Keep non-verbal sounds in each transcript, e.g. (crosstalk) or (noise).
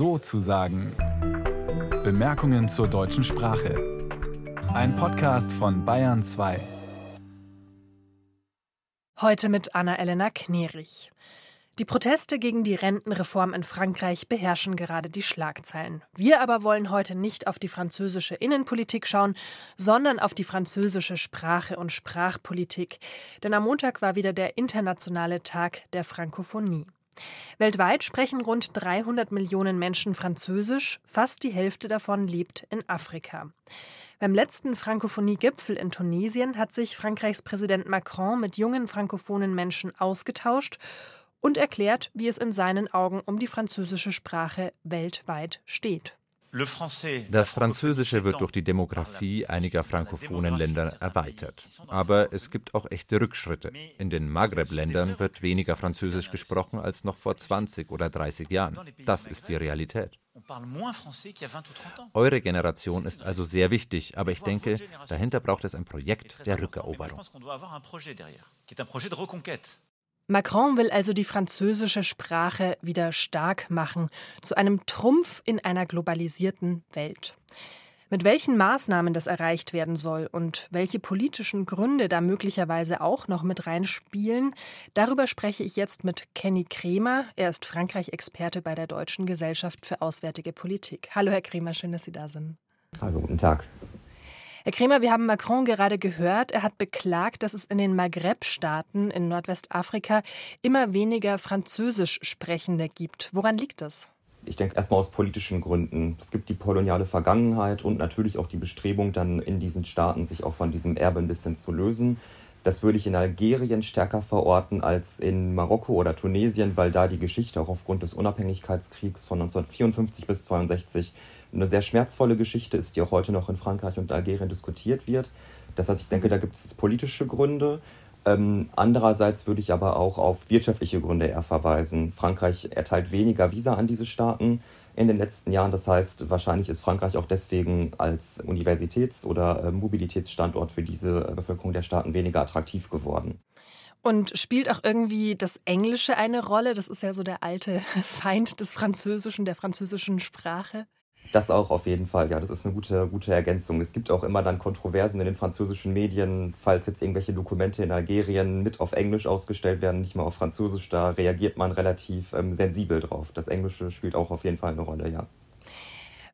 so zu sagen. Bemerkungen zur deutschen Sprache. Ein Podcast von Bayern 2. Heute mit Anna-Elena Knerich. Die Proteste gegen die Rentenreform in Frankreich beherrschen gerade die Schlagzeilen. Wir aber wollen heute nicht auf die französische Innenpolitik schauen, sondern auf die französische Sprache und Sprachpolitik. Denn am Montag war wieder der internationale Tag der Frankophonie. Weltweit sprechen rund 300 Millionen Menschen Französisch, fast die Hälfte davon lebt in Afrika. Beim letzten Frankophonie-Gipfel in Tunesien hat sich Frankreichs Präsident Macron mit jungen frankophonen Menschen ausgetauscht und erklärt, wie es in seinen Augen um die französische Sprache weltweit steht. Das Französische wird durch die Demografie einiger frankophonen Länder erweitert. Aber es gibt auch echte Rückschritte. In den Maghreb-Ländern wird weniger Französisch gesprochen als noch vor 20 oder 30 Jahren. Das ist die Realität. Eure Generation ist also sehr wichtig, aber ich denke, dahinter braucht es ein Projekt der Rückeroberung. Macron will also die französische Sprache wieder stark machen, zu einem Trumpf in einer globalisierten Welt. Mit welchen Maßnahmen das erreicht werden soll und welche politischen Gründe da möglicherweise auch noch mit reinspielen, darüber spreche ich jetzt mit Kenny Kremer. Er ist Frankreich-Experte bei der Deutschen Gesellschaft für Auswärtige Politik. Hallo, Herr Kremer, schön, dass Sie da sind. Hallo, guten Tag. Herr Kremer, wir haben Macron gerade gehört. Er hat beklagt, dass es in den Maghreb-Staaten in Nordwestafrika immer weniger Französisch Sprechende gibt. Woran liegt das? Ich denke erstmal aus politischen Gründen. Es gibt die koloniale Vergangenheit und natürlich auch die Bestrebung, dann in diesen Staaten sich auch von diesem Erbe ein bisschen zu lösen. Das würde ich in Algerien stärker verorten als in Marokko oder Tunesien, weil da die Geschichte auch aufgrund des Unabhängigkeitskriegs von 1954 bis 1962 eine sehr schmerzvolle Geschichte ist, die auch heute noch in Frankreich und Algerien diskutiert wird. Das heißt, ich denke, da gibt es politische Gründe. Ähm, andererseits würde ich aber auch auf wirtschaftliche Gründe eher verweisen. Frankreich erteilt weniger Visa an diese Staaten in den letzten Jahren. Das heißt, wahrscheinlich ist Frankreich auch deswegen als Universitäts- oder äh, Mobilitätsstandort für diese Bevölkerung der Staaten weniger attraktiv geworden. Und spielt auch irgendwie das Englische eine Rolle? Das ist ja so der alte (laughs) Feind des Französischen, der französischen Sprache. Das auch auf jeden Fall, ja, das ist eine gute, gute Ergänzung. Es gibt auch immer dann Kontroversen in den französischen Medien, falls jetzt irgendwelche Dokumente in Algerien mit auf Englisch ausgestellt werden, nicht mal auf Französisch, da reagiert man relativ ähm, sensibel drauf. Das Englische spielt auch auf jeden Fall eine Rolle, ja.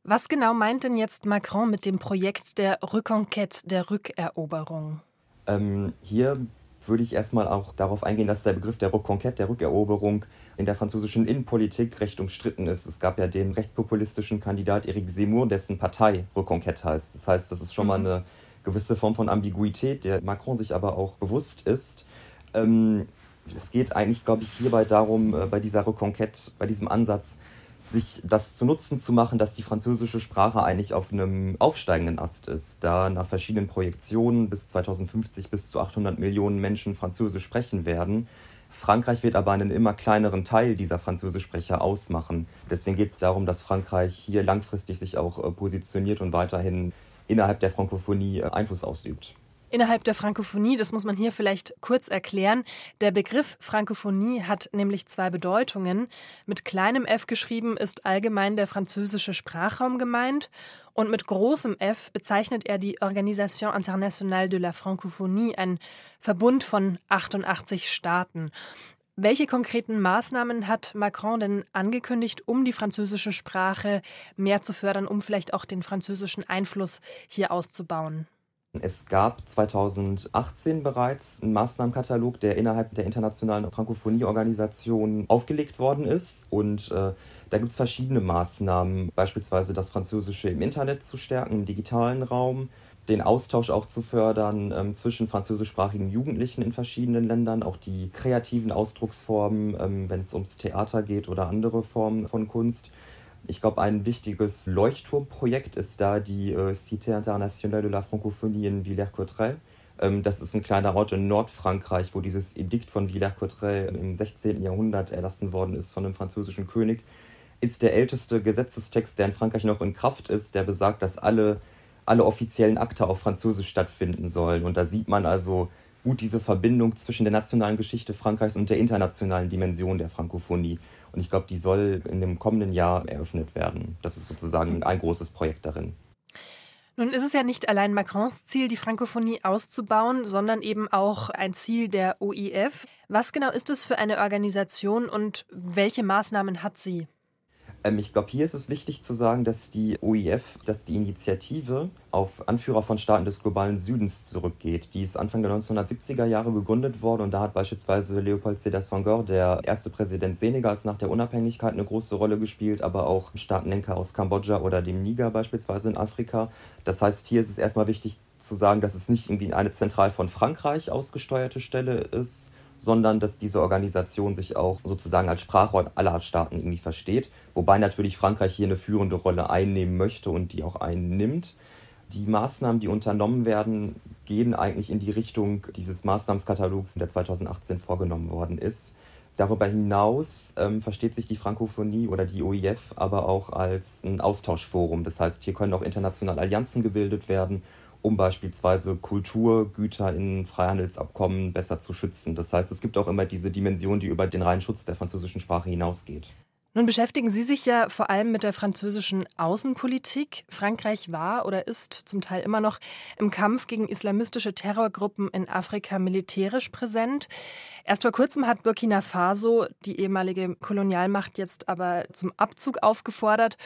Was genau meint denn jetzt Macron mit dem Projekt der Reconquête, der Rückeroberung? Ähm, hier würde ich erstmal auch darauf eingehen, dass der Begriff der Reconquête, der Rückeroberung, in der französischen Innenpolitik recht umstritten ist. Es gab ja den rechtspopulistischen Kandidat Eric Zemmour, dessen Partei Reconquête heißt. Das heißt, das ist schon mal mhm. eine gewisse Form von Ambiguität, der Macron sich aber auch bewusst ist. Ähm, es geht eigentlich, glaube ich, hierbei darum, äh, bei dieser Reconquête, bei diesem Ansatz, sich das zu Nutzen zu machen, dass die französische Sprache eigentlich auf einem aufsteigenden Ast ist, da nach verschiedenen Projektionen bis 2050 bis zu 800 Millionen Menschen Französisch sprechen werden. Frankreich wird aber einen immer kleineren Teil dieser Französischsprecher ausmachen. Deswegen geht es darum, dass Frankreich hier langfristig sich auch äh, positioniert und weiterhin innerhalb der Frankophonie äh, Einfluss ausübt. Innerhalb der Frankophonie, das muss man hier vielleicht kurz erklären, der Begriff Frankophonie hat nämlich zwei Bedeutungen. Mit kleinem f geschrieben ist allgemein der französische Sprachraum gemeint und mit großem F bezeichnet er die Organisation Internationale de la Francophonie, ein Verbund von 88 Staaten. Welche konkreten Maßnahmen hat Macron denn angekündigt, um die französische Sprache mehr zu fördern, um vielleicht auch den französischen Einfluss hier auszubauen? Es gab 2018 bereits einen Maßnahmenkatalog, der innerhalb der internationalen Frankophonie-Organisation aufgelegt worden ist. Und äh, da gibt es verschiedene Maßnahmen, beispielsweise das Französische im Internet zu stärken, im digitalen Raum, den Austausch auch zu fördern ähm, zwischen französischsprachigen Jugendlichen in verschiedenen Ländern, auch die kreativen Ausdrucksformen, ähm, wenn es ums Theater geht oder andere Formen von Kunst. Ich glaube, ein wichtiges Leuchtturmprojekt ist da die äh, Cité Internationale de la Francophonie in Villers-Cotterêts. Ähm, das ist ein kleiner Ort in Nordfrankreich, wo dieses Edikt von Villers-Cotterêts im 16. Jahrhundert erlassen worden ist von einem französischen König. Ist der älteste Gesetzestext, der in Frankreich noch in Kraft ist, der besagt, dass alle, alle offiziellen Akte auf Französisch stattfinden sollen. Und da sieht man also, gut diese Verbindung zwischen der nationalen Geschichte Frankreichs und der internationalen Dimension der Frankophonie. Und ich glaube, die soll in dem kommenden Jahr eröffnet werden. Das ist sozusagen ein großes Projekt darin. Nun ist es ja nicht allein Macrons Ziel, die Frankophonie auszubauen, sondern eben auch ein Ziel der OIF. Was genau ist es für eine Organisation und welche Maßnahmen hat sie? Ähm, ich glaube, hier ist es wichtig zu sagen, dass die OIF, dass die Initiative auf Anführer von Staaten des globalen Südens zurückgeht. Die ist Anfang der 1970er Jahre gegründet worden und da hat beispielsweise Leopold Sédar Senghor, der erste Präsident Senegals nach der Unabhängigkeit, eine große Rolle gespielt, aber auch Staatenlenker aus Kambodscha oder dem Niger beispielsweise in Afrika. Das heißt, hier ist es erstmal wichtig zu sagen, dass es nicht irgendwie eine zentral von Frankreich ausgesteuerte Stelle ist, sondern dass diese Organisation sich auch sozusagen als Sprachrohr aller Staaten irgendwie versteht, wobei natürlich Frankreich hier eine führende Rolle einnehmen möchte und die auch einnimmt. Die Maßnahmen, die unternommen werden, gehen eigentlich in die Richtung dieses Maßnahmenskatalogs, der 2018 vorgenommen worden ist. Darüber hinaus ähm, versteht sich die Frankophonie oder die OIF aber auch als ein Austauschforum. Das heißt, hier können auch international Allianzen gebildet werden um beispielsweise Kulturgüter in Freihandelsabkommen besser zu schützen. Das heißt, es gibt auch immer diese Dimension, die über den reinen Schutz der französischen Sprache hinausgeht. Nun beschäftigen Sie sich ja vor allem mit der französischen Außenpolitik. Frankreich war oder ist zum Teil immer noch im Kampf gegen islamistische Terrorgruppen in Afrika militärisch präsent. Erst vor kurzem hat Burkina Faso die ehemalige Kolonialmacht jetzt aber zum Abzug aufgefordert.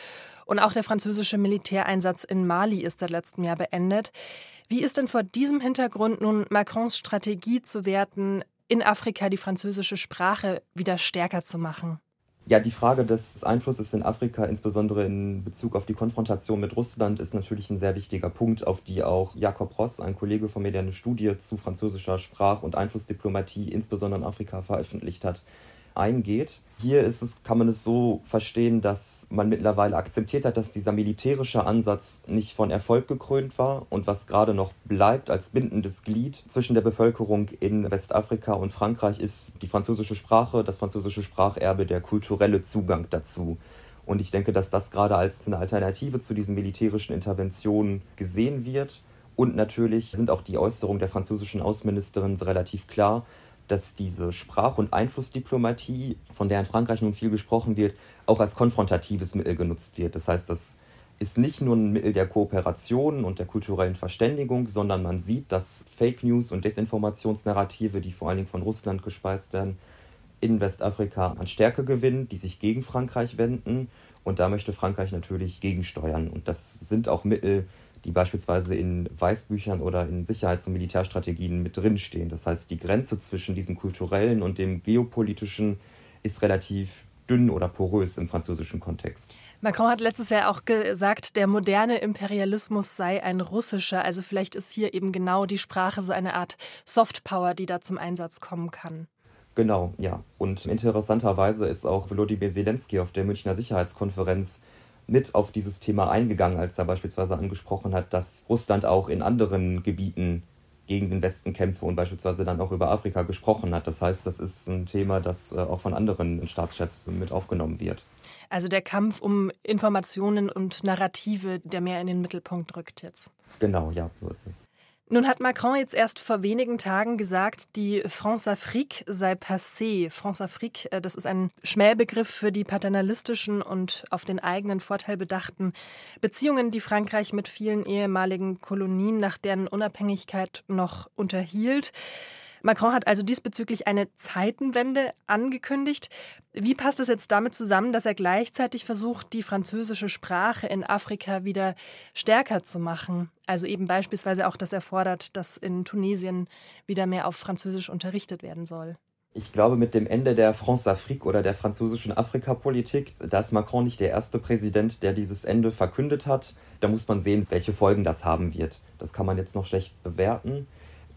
Und auch der französische Militäreinsatz in Mali ist seit letztem Jahr beendet. Wie ist denn vor diesem Hintergrund nun Macrons Strategie zu werten, in Afrika die französische Sprache wieder stärker zu machen? Ja, die Frage des Einflusses in Afrika, insbesondere in Bezug auf die Konfrontation mit Russland, ist natürlich ein sehr wichtiger Punkt, auf die auch Jakob Ross, ein Kollege von mir, der eine Studie zu französischer Sprach- und Einflussdiplomatie insbesondere in Afrika veröffentlicht hat, eingeht. Hier ist es, kann man es so verstehen, dass man mittlerweile akzeptiert hat, dass dieser militärische Ansatz nicht von Erfolg gekrönt war und was gerade noch bleibt als bindendes Glied zwischen der Bevölkerung in Westafrika und Frankreich ist die französische Sprache, das französische Spracherbe, der kulturelle Zugang dazu. Und ich denke, dass das gerade als eine Alternative zu diesen militärischen Interventionen gesehen wird. Und natürlich sind auch die Äußerungen der französischen Außenministerin relativ klar, dass diese Sprach- und Einflussdiplomatie, von der in Frankreich nun viel gesprochen wird, auch als konfrontatives Mittel genutzt wird. Das heißt, das ist nicht nur ein Mittel der Kooperation und der kulturellen Verständigung, sondern man sieht, dass Fake News und Desinformationsnarrative, die vor allen Dingen von Russland gespeist werden, in Westafrika an Stärke gewinnen, die sich gegen Frankreich wenden. Und da möchte Frankreich natürlich gegensteuern. Und das sind auch Mittel, die beispielsweise in Weißbüchern oder in Sicherheits- und Militärstrategien mit drinstehen. Das heißt, die Grenze zwischen diesem kulturellen und dem geopolitischen ist relativ dünn oder porös im französischen Kontext. Macron hat letztes Jahr auch gesagt, der moderne Imperialismus sei ein russischer. Also vielleicht ist hier eben genau die Sprache so eine Art Softpower, die da zum Einsatz kommen kann. Genau, ja. Und interessanterweise ist auch Volodymyr Zelensky auf der Münchner Sicherheitskonferenz mit auf dieses Thema eingegangen, als er beispielsweise angesprochen hat, dass Russland auch in anderen Gebieten gegen den Westen kämpfe und beispielsweise dann auch über Afrika gesprochen hat. Das heißt, das ist ein Thema, das äh, auch von anderen Staatschefs mit aufgenommen wird. Also der Kampf um Informationen und Narrative, der mehr in den Mittelpunkt rückt jetzt. Genau, ja, so ist es. Nun hat Macron jetzt erst vor wenigen Tagen gesagt, die France-Afrique sei passé. France-Afrique, äh, das ist ein Schmähbegriff für die paternalistischen und auf den eigenen Vorteil bedachten Beziehungen, die Frankreich mit vielen ehemaligen Kolonien nach deren Unabhängigkeit noch unterhielt. Macron hat also diesbezüglich eine Zeitenwende angekündigt. Wie passt es jetzt damit zusammen, dass er gleichzeitig versucht, die französische Sprache in Afrika wieder stärker zu machen? Also eben beispielsweise auch, dass er fordert, dass in Tunesien wieder mehr auf Französisch unterrichtet werden soll. Ich glaube, mit dem Ende der France-Afrique oder der französischen Afrikapolitik, da ist Macron nicht der erste Präsident, der dieses Ende verkündet hat. Da muss man sehen, welche Folgen das haben wird. Das kann man jetzt noch schlecht bewerten.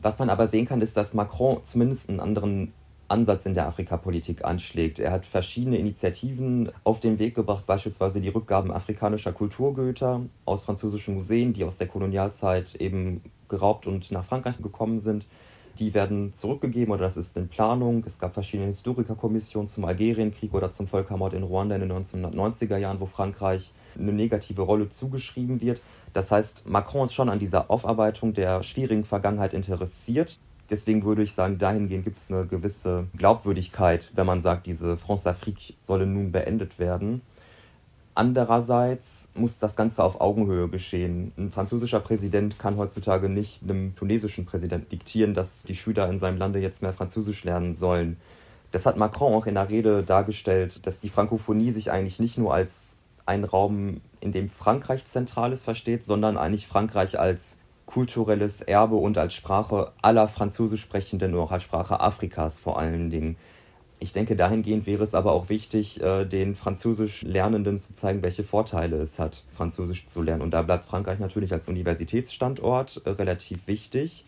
Was man aber sehen kann, ist, dass Macron zumindest einen anderen Ansatz in der Afrikapolitik anschlägt. Er hat verschiedene Initiativen auf den Weg gebracht, beispielsweise die Rückgaben afrikanischer Kulturgüter aus französischen Museen, die aus der Kolonialzeit eben geraubt und nach Frankreich gekommen sind. Die werden zurückgegeben oder das ist in Planung. Es gab verschiedene Historikerkommissionen zum Algerienkrieg oder zum Völkermord in Ruanda in den 1990er Jahren, wo Frankreich eine negative Rolle zugeschrieben wird. Das heißt, Macron ist schon an dieser Aufarbeitung der schwierigen Vergangenheit interessiert. Deswegen würde ich sagen, dahingehend gibt es eine gewisse Glaubwürdigkeit, wenn man sagt, diese France-Afrique solle nun beendet werden. Andererseits muss das Ganze auf Augenhöhe geschehen. Ein französischer Präsident kann heutzutage nicht einem tunesischen Präsidenten diktieren, dass die Schüler in seinem Lande jetzt mehr Französisch lernen sollen. Das hat Macron auch in der Rede dargestellt, dass die Frankophonie sich eigentlich nicht nur als ein Raum, in dem Frankreich Zentrales versteht, sondern eigentlich Frankreich als kulturelles Erbe und als Sprache aller Französisch sprechenden oder als Sprache Afrikas vor allen Dingen. Ich denke, dahingehend wäre es aber auch wichtig, äh, den Französisch Lernenden zu zeigen, welche Vorteile es hat, Französisch zu lernen. Und da bleibt Frankreich natürlich als Universitätsstandort äh, relativ wichtig.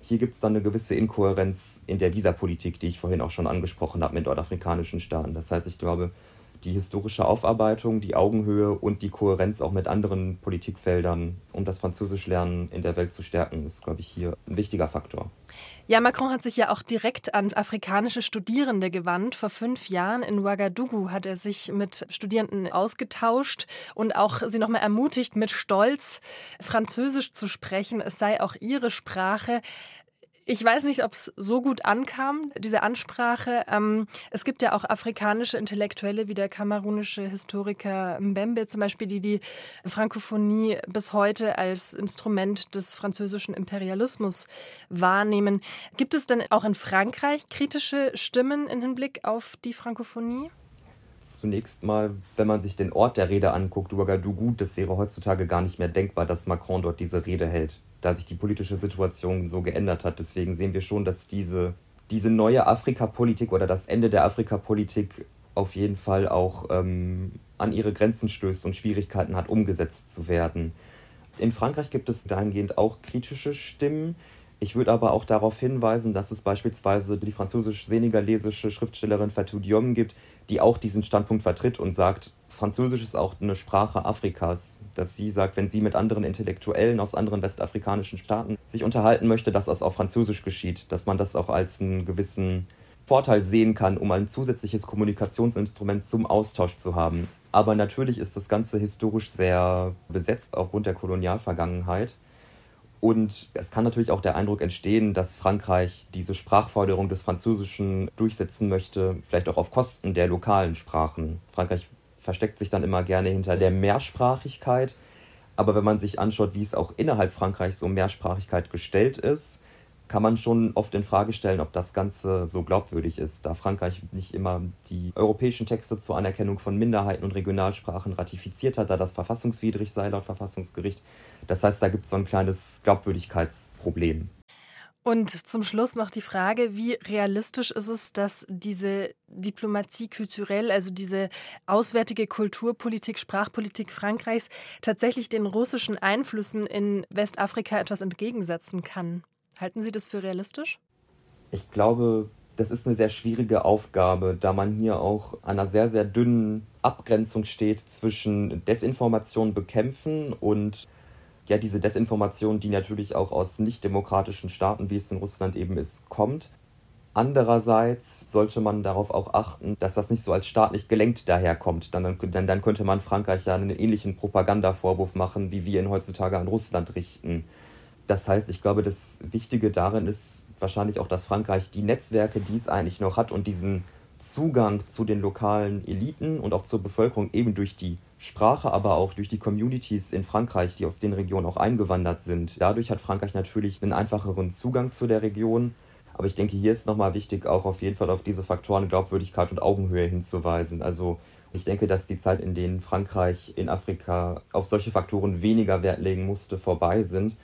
Hier gibt es dann eine gewisse Inkohärenz in der Visapolitik, die ich vorhin auch schon angesprochen habe mit nordafrikanischen Staaten. Das heißt, ich glaube, die historische Aufarbeitung, die Augenhöhe und die Kohärenz auch mit anderen Politikfeldern, um das Französischlernen in der Welt zu stärken, ist, glaube ich, hier ein wichtiger Faktor. Ja, Macron hat sich ja auch direkt an afrikanische Studierende gewandt. Vor fünf Jahren in Ouagadougou hat er sich mit Studierenden ausgetauscht und auch sie nochmal ermutigt, mit Stolz Französisch zu sprechen. Es sei auch ihre Sprache. Ich weiß nicht, ob es so gut ankam, diese Ansprache. Ähm, es gibt ja auch afrikanische Intellektuelle wie der kamerunische Historiker Mbembe zum Beispiel, die die Frankophonie bis heute als Instrument des französischen Imperialismus wahrnehmen. Gibt es denn auch in Frankreich kritische Stimmen im Hinblick auf die Frankophonie? Zunächst mal, wenn man sich den Ort der Rede anguckt, Ouagadougou, das wäre heutzutage gar nicht mehr denkbar, dass Macron dort diese Rede hält da sich die politische Situation so geändert hat. Deswegen sehen wir schon, dass diese, diese neue Afrikapolitik oder das Ende der Afrikapolitik auf jeden Fall auch ähm, an ihre Grenzen stößt und Schwierigkeiten hat, umgesetzt zu werden. In Frankreich gibt es dahingehend auch kritische Stimmen. Ich würde aber auch darauf hinweisen, dass es beispielsweise die französisch-senegalesische Schriftstellerin Fatou Diom gibt, die auch diesen Standpunkt vertritt und sagt, Französisch ist auch eine Sprache Afrikas, dass sie sagt, wenn sie mit anderen Intellektuellen aus anderen westafrikanischen Staaten sich unterhalten möchte, dass das auf Französisch geschieht, dass man das auch als einen gewissen Vorteil sehen kann, um ein zusätzliches Kommunikationsinstrument zum Austausch zu haben. Aber natürlich ist das Ganze historisch sehr besetzt aufgrund der Kolonialvergangenheit. Und es kann natürlich auch der Eindruck entstehen, dass Frankreich diese Sprachforderung des Französischen durchsetzen möchte, vielleicht auch auf Kosten der lokalen Sprachen. Frankreich versteckt sich dann immer gerne hinter der Mehrsprachigkeit. Aber wenn man sich anschaut, wie es auch innerhalb Frankreichs um Mehrsprachigkeit gestellt ist, kann man schon oft in Frage stellen, ob das Ganze so glaubwürdig ist, da Frankreich nicht immer die europäischen Texte zur Anerkennung von Minderheiten und Regionalsprachen ratifiziert hat, da das verfassungswidrig sei laut Verfassungsgericht. Das heißt, da gibt es so ein kleines Glaubwürdigkeitsproblem. Und zum Schluss noch die Frage, wie realistisch ist es, dass diese Diplomatie kulturell, also diese auswärtige Kulturpolitik, Sprachpolitik Frankreichs tatsächlich den russischen Einflüssen in Westafrika etwas entgegensetzen kann? Halten Sie das für realistisch? Ich glaube, das ist eine sehr schwierige Aufgabe, da man hier auch an einer sehr, sehr dünnen Abgrenzung steht zwischen Desinformation bekämpfen und ja diese Desinformation, die natürlich auch aus nicht-demokratischen Staaten, wie es in Russland eben ist, kommt. Andererseits sollte man darauf auch achten, dass das nicht so als staatlich gelenkt daherkommt. Dann, dann, dann könnte man Frankreich ja einen ähnlichen Propagandavorwurf machen, wie wir ihn heutzutage an Russland richten. Das heißt, ich glaube, das Wichtige darin ist wahrscheinlich auch, dass Frankreich die Netzwerke, die es eigentlich noch hat und diesen Zugang zu den lokalen Eliten und auch zur Bevölkerung eben durch die Sprache, aber auch durch die Communities in Frankreich, die aus den Regionen auch eingewandert sind. Dadurch hat Frankreich natürlich einen einfacheren Zugang zu der Region. Aber ich denke, hier ist nochmal wichtig, auch auf jeden Fall auf diese Faktoren Glaubwürdigkeit und Augenhöhe hinzuweisen. Also ich denke, dass die Zeit, in denen Frankreich in Afrika auf solche Faktoren weniger Wert legen musste, vorbei sind.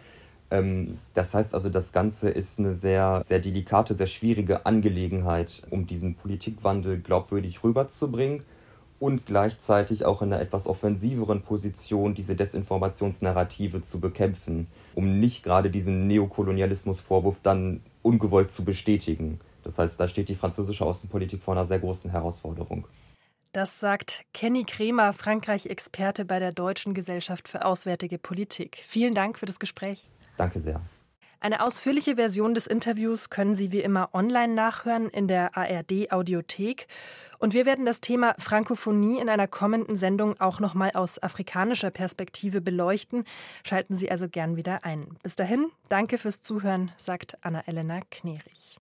Ähm, das heißt also, das Ganze ist eine sehr, sehr delikate, sehr schwierige Angelegenheit, um diesen Politikwandel glaubwürdig rüberzubringen und gleichzeitig auch in einer etwas offensiveren Position diese Desinformationsnarrative zu bekämpfen, um nicht gerade diesen Neokolonialismusvorwurf dann ungewollt zu bestätigen. Das heißt, da steht die französische Außenpolitik vor einer sehr großen Herausforderung. Das sagt Kenny Kremer, Frankreich-Experte bei der Deutschen Gesellschaft für Auswärtige Politik. Vielen Dank für das Gespräch. Danke sehr. Eine ausführliche Version des Interviews können Sie wie immer online nachhören in der ARD Audiothek. Und wir werden das Thema Frankophonie in einer kommenden Sendung auch nochmal aus afrikanischer Perspektive beleuchten. Schalten Sie also gern wieder ein. Bis dahin, danke fürs Zuhören, sagt Anna-Elena Knerich.